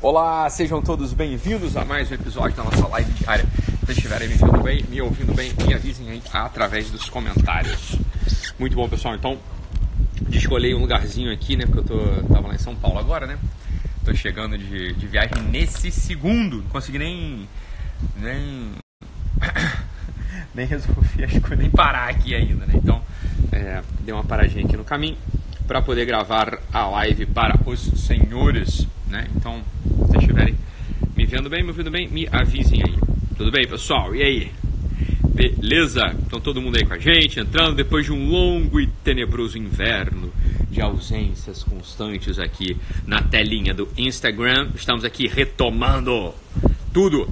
Olá, sejam todos bem-vindos a mais um episódio da nossa live diária. Se estiverem me vendo bem, me ouvindo bem, me avisem aí através dos comentários. Muito bom, pessoal. Então, escolhi um lugarzinho aqui, né? Porque eu tô, tava lá em São Paulo agora, né? Tô chegando de, de viagem nesse segundo. Não consegui nem. nem. nem resolver as coisas, nem parar aqui ainda, né? Então, é, dei uma paradinha aqui no caminho para poder gravar a live para os senhores, né? Então, se vocês estiverem me vendo bem, me ouvindo bem, me avisem aí. Tudo bem, pessoal? E aí? Beleza? Então todo mundo aí com a gente, entrando depois de um longo e tenebroso inverno de ausências constantes aqui na telinha do Instagram. Estamos aqui retomando tudo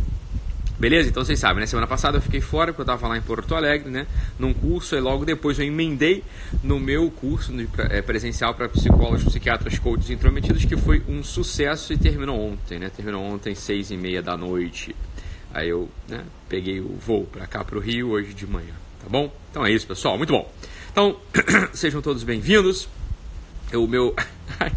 Beleza? Então vocês sabem, né? Semana passada eu fiquei fora porque eu estava lá em Porto Alegre, né? Num curso e logo depois eu emendei no meu curso é, presencial para psicólogos, psiquiatras, coaches intrometidos que foi um sucesso e terminou ontem, né? Terminou ontem seis e meia da noite. Aí eu né, peguei o voo para cá para o Rio hoje de manhã, tá bom? Então é isso, pessoal. Muito bom. Então sejam todos bem-vindos. O meu ah,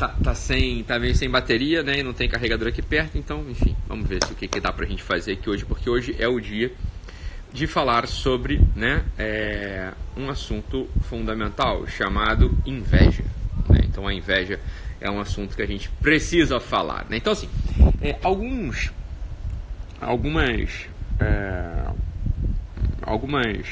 tá, tá, sem, tá meio sem bateria, né? E não tem carregador aqui perto, então, enfim, vamos ver se o que, que dá pra gente fazer aqui hoje, porque hoje é o dia de falar sobre né, é, um assunto fundamental chamado inveja. Né? Então a inveja é um assunto que a gente precisa falar. Né? Então assim, é, alguns, algumas, é, algumas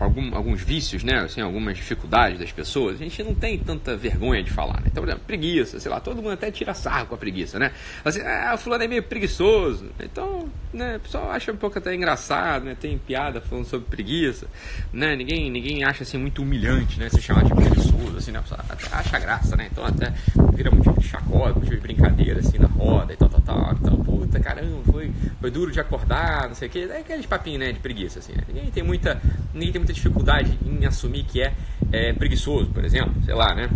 algum, alguns vícios, né? Assim, algumas dificuldades das pessoas, a gente não tem tanta vergonha de falar, né? Então, por exemplo, preguiça, sei lá, todo mundo até tira sarro com a preguiça, né? Assim, ah, fulano é meio preguiçoso. Então, né, o pessoal acha um pouco até engraçado, né? Tem piada falando sobre preguiça, né? Ninguém, ninguém acha assim muito humilhante, né? Se chamar de preguiçoso, assim, né? Até acha graça, né? Então até vira motivo de chacota, motivo de brincadeira, assim, na roda e tal, tal, tal. Então, puta, caramba, foi, foi duro de acordar, não sei o quê. É aquele papinho, né, de preguiça, assim, né? Ninguém tem muita, ninguém tem muita dificuldade em assumir que é, é preguiçoso, por exemplo, sei lá, né?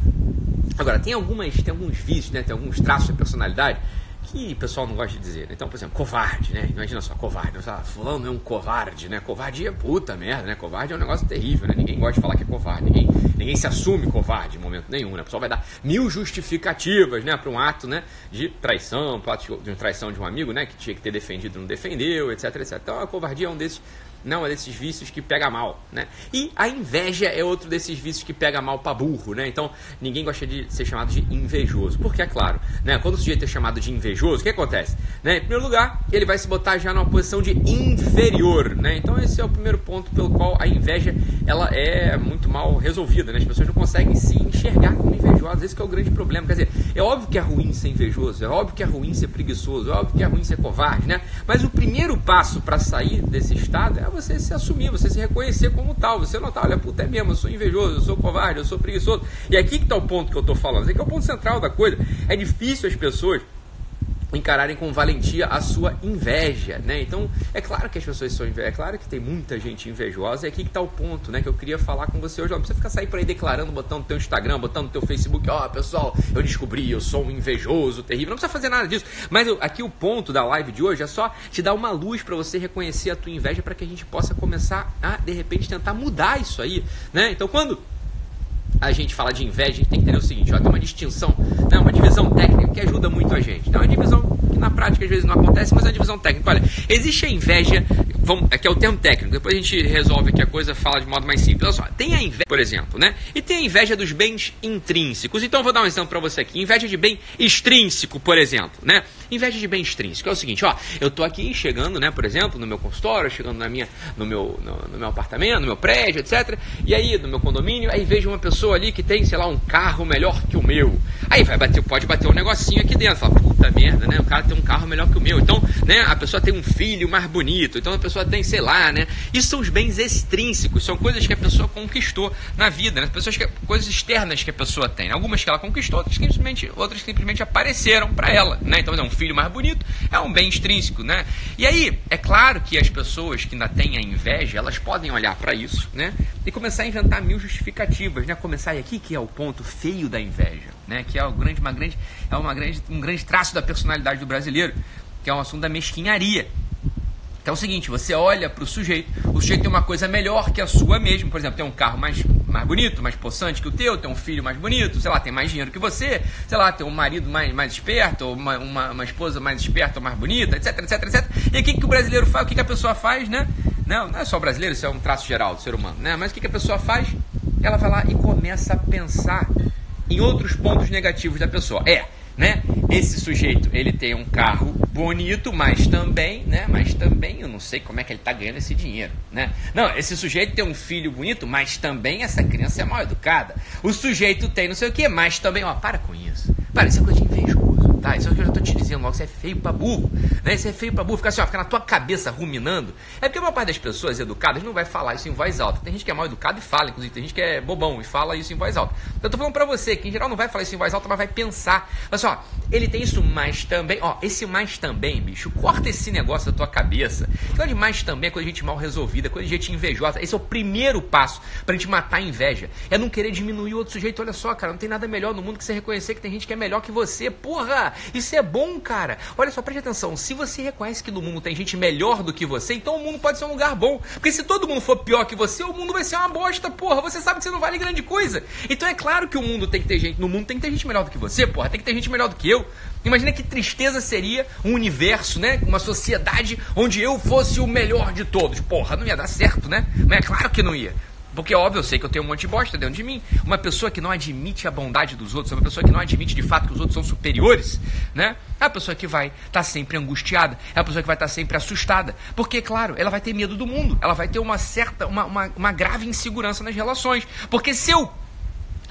Agora, tem algumas, tem alguns vícios, né? Tem alguns traços de personalidade que o pessoal não gosta de dizer. Né? Então, por exemplo, covarde, né? Imagina só, covarde. Fala, fulano é um covarde, né? Covarde é puta merda, né? Covarde é um negócio terrível, né? Ninguém gosta de falar que é covarde. Ninguém, ninguém se assume covarde em momento nenhum, né? O pessoal vai dar mil justificativas, né? Para um ato, né? De traição, para de traição de um amigo, né? Que tinha que ter defendido não defendeu, etc, etc. Então, a covardia é um desses não é desses vícios que pega mal, né? E a inveja é outro desses vícios que pega mal para burro, né? Então, ninguém gosta de ser chamado de invejoso. Porque é claro, né? Quando o sujeito é chamado de invejoso, o que acontece? Né? Em primeiro lugar, ele vai se botar já numa posição de inferior, né? Então, esse é o primeiro ponto pelo qual a inveja ela é muito mal resolvida, né? As pessoas não conseguem se enxergar como invejosas, esse é o grande problema. Quer dizer, é óbvio que é ruim ser invejoso, é óbvio que é ruim ser preguiçoso, é óbvio que é ruim ser covarde, né? Mas o primeiro passo para sair desse estado é você se assumir, você se reconhecer como tal. Você não tá, olha, puta, é mesmo, eu sou invejoso, eu sou covarde, eu sou preguiçoso. E aqui que está o ponto que eu estou falando, aqui é o ponto central da coisa. É difícil as pessoas encararem com valentia a sua inveja, né? Então, é claro que as pessoas são invejosas, é claro que tem muita gente invejosa, é aqui que está o ponto, né? Que eu queria falar com você hoje. Não precisa ficar sair por aí declarando, botando no teu Instagram, botando no teu Facebook, ó, oh, pessoal, eu descobri, eu sou um invejoso, terrível. Não precisa fazer nada disso. Mas eu, aqui o ponto da live de hoje é só te dar uma luz para você reconhecer a tua inveja para que a gente possa começar a, de repente, tentar mudar isso aí, né? Então, quando a gente fala de inveja, a gente tem que entender o seguinte, ó, tem uma distinção, né, uma divisão técnica que ajuda muito a gente. Então, é uma divisão que na prática às vezes não acontece, mas é uma divisão técnica. Olha, existe a inveja, vamos, aqui é o termo técnico, depois a gente resolve aqui a coisa, fala de modo mais simples. Olha só, tem a inveja, por exemplo, né? E tem a inveja dos bens intrínsecos. Então, eu vou dar um exemplo para você aqui. Inveja de bem extrínseco, por exemplo, né? Inveja de bem extrínseco é o seguinte, ó, eu tô aqui chegando, né, por exemplo, no meu consultório, chegando na minha, no meu, no, no meu apartamento, no meu prédio, etc. E aí, no meu condomínio, aí vejo uma pessoa pessoa ali que tem, sei lá, um carro melhor que o meu. Aí vai bater, pode bater um negocinho aqui dentro. Fala, puta merda, né? O cara tem um carro melhor que o meu. Então, né, a pessoa tem um filho mais bonito. Então a pessoa tem, sei lá, né? Isso são os bens extrínsecos, são coisas que a pessoa conquistou na vida, né? Pessoas que, coisas externas que a pessoa tem. Algumas que ela conquistou, outras que simplesmente, outras que simplesmente apareceram para ela, né? Então, é um filho mais bonito é um bem extrínseco, né? E aí, é claro que as pessoas que ainda têm a inveja, elas podem olhar para isso, né? E começar a inventar mil justificativas, né? Começar aqui que é o ponto feio da inveja, né? Que é, o grande, uma grande, é uma grande, um grande traço da personalidade do brasileiro, que é um assunto da mesquinharia. Que é o seguinte, você olha para o sujeito, o sujeito tem uma coisa melhor que a sua mesmo, por exemplo, tem um carro mais mais bonito, mais possante que o teu, tem um filho mais bonito, sei lá, tem mais dinheiro que você, sei lá, tem um marido mais, mais esperto, uma, uma, uma esposa mais esperta ou mais bonita, etc, etc, etc. E o que, que o brasileiro faz? O que, que a pessoa faz, né? Não, não é só brasileiro, isso é um traço geral do ser humano, né? Mas o que, que a pessoa faz? Ela vai lá e começa a pensar em outros pontos negativos da pessoa. É, né? Esse sujeito, ele tem um carro bonito, mas também, né? Mas também eu não sei como é que ele está ganhando esse dinheiro, né? Não, esse sujeito tem um filho bonito, mas também essa criança é mal educada. O sujeito tem não sei o que, mas também, ó, para com isso. Para, isso é coisa de invejoso. Tá, isso é o que eu já tô te dizendo logo, isso é feio pra burro, né? Isso é feio pra burro, fica assim, ó, fica na tua cabeça ruminando. É porque a maior parte das pessoas educadas não vai falar isso em voz alta. Tem gente que é mal educada e fala, inclusive, tem gente que é bobão e fala isso em voz alta. Então, eu tô falando pra você, que em geral não vai falar isso em voz alta, mas vai pensar. Olha só, ele tem isso mais também, ó, esse mais também, bicho, corta esse negócio da tua cabeça. Coisa de mais também é coisa de gente mal resolvida, coisa de gente invejosa. Esse é o primeiro passo pra gente matar a inveja. É não querer diminuir o outro sujeito. Olha só, cara, não tem nada melhor no mundo que você reconhecer que tem gente que é melhor que você. Porra, isso é bom, cara. Olha só, preste atenção. Se você reconhece que no mundo tem gente melhor do que você, então o mundo pode ser um lugar bom. Porque se todo mundo for pior que você, o mundo vai ser uma bosta, porra. Você sabe que você não vale grande coisa. Então é claro que o mundo tem que ter gente. No mundo tem que ter gente melhor do que você, porra. Tem que ter gente melhor do que eu. Imagina que tristeza seria um universo, né? Uma sociedade onde eu fosse o melhor de todos. Porra, não ia dar certo, né? Mas é claro que não ia. Porque, óbvio, eu sei que eu tenho um monte de bosta dentro de mim. Uma pessoa que não admite a bondade dos outros, uma pessoa que não admite de fato que os outros são superiores, né? É a pessoa que vai estar tá sempre angustiada, é a pessoa que vai estar tá sempre assustada. Porque, claro, ela vai ter medo do mundo, ela vai ter uma certa, uma, uma, uma grave insegurança nas relações. Porque se eu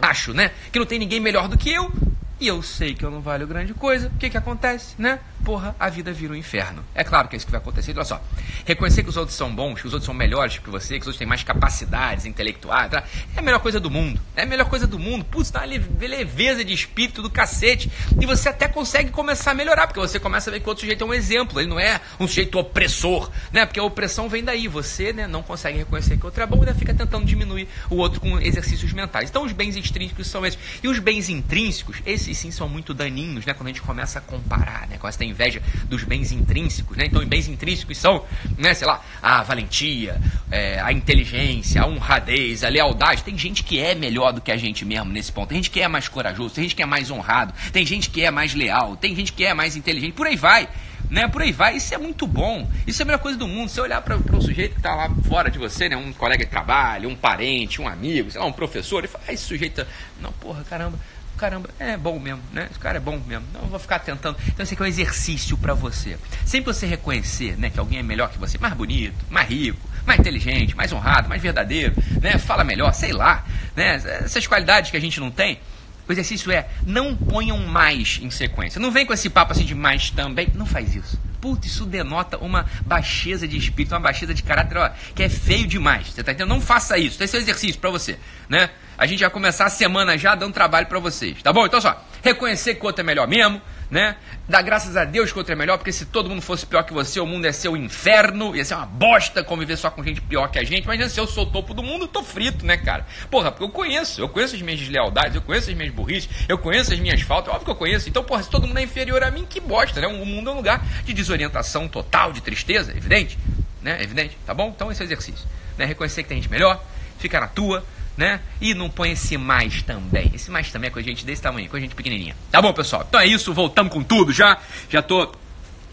acho, né, que não tem ninguém melhor do que eu, e eu sei que eu não valho grande coisa, o que que acontece, né? Porra, a vida vira um inferno. É claro que é isso que vai acontecer. Olha só, reconhecer que os outros são bons, que os outros são melhores que você, que os outros têm mais capacidades intelectuais, tá? é a melhor coisa do mundo. É a melhor coisa do mundo. Putz, dá uma leveza de espírito do cacete. E você até consegue começar a melhorar, porque você começa a ver que o outro sujeito é um exemplo. Ele não é um sujeito opressor, né? Porque a opressão vem daí. Você né, não consegue reconhecer que o outro é bom e ainda fica tentando diminuir o outro com exercícios mentais. Então, os bens extrínsecos são esses. E os bens intrínsecos, esses sim são muito daninhos, né? Quando a gente começa a comparar, né? Quando tem inveja dos bens intrínsecos, né? Então, os bens intrínsecos são, né? Sei lá, a valentia, é, a inteligência, a honradez, a lealdade. Tem gente que é melhor do que a gente mesmo nesse ponto. Tem gente que é mais corajoso, tem gente que é mais honrado, tem gente que é mais leal, tem gente que é mais inteligente. Por aí vai né? Por aí vai. Isso é muito bom. Isso é a melhor coisa do mundo. Você olhar para um sujeito que está lá fora de você, né? Um colega de trabalho, um parente, um amigo, sei lá, um professor, e fala, ah, esse sujeito. Não, porra, caramba caramba, é bom mesmo, né? Esse cara é bom mesmo. Não vou ficar tentando. Então, esse aqui é um exercício para você. Sempre você reconhecer, né, que alguém é melhor que você, mais bonito, mais rico, mais inteligente, mais honrado, mais verdadeiro, né? Fala melhor, sei lá, né? Essas qualidades que a gente não tem. O exercício é não ponham mais em sequência. Não vem com esse papo assim de mais também. Não faz isso. Putz, isso denota uma baixeza de espírito, uma baixeza de caráter ó, que é feio demais. Você tá entendendo? Não faça isso. Esse é o exercício para você, né? A gente vai começar a semana já dando trabalho para vocês, tá bom? Então só, reconhecer que o outro é melhor mesmo, né? Dar graças a Deus que o outro é melhor, porque se todo mundo fosse pior que você, o mundo ia ser um inferno, ia ser uma bosta conviver só com gente pior que a gente. Mas se eu sou o topo do mundo, eu tô frito, né, cara? Porra, porque eu conheço, eu conheço as minhas deslealdades, eu conheço as minhas burrices, eu conheço as minhas faltas, óbvio que eu conheço. Então, porra, se todo mundo é inferior a mim, que bosta, né? O mundo é um lugar de desorientação total, de tristeza, evidente, né? Evidente, tá bom? Então esse é exercício, né? Reconhecer que tem gente melhor, fica na tua, né? E não põe esse mais também. Esse mais também é com a gente desse tamanho, com a gente pequenininha. Tá bom, pessoal? Então é isso, voltamos com tudo já. Já tô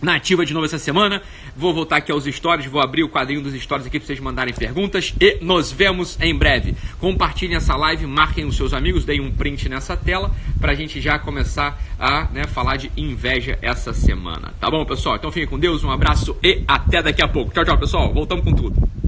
na ativa de novo essa semana. Vou voltar aqui aos stories, vou abrir o quadrinho dos stories aqui para vocês mandarem perguntas e nos vemos em breve. Compartilhem essa live, marquem os seus amigos, deem um print nessa tela para a gente já começar a né, falar de inveja essa semana. Tá bom, pessoal? Então fiquem com Deus, um abraço e até daqui a pouco. Tchau, tchau, pessoal. Voltamos com tudo.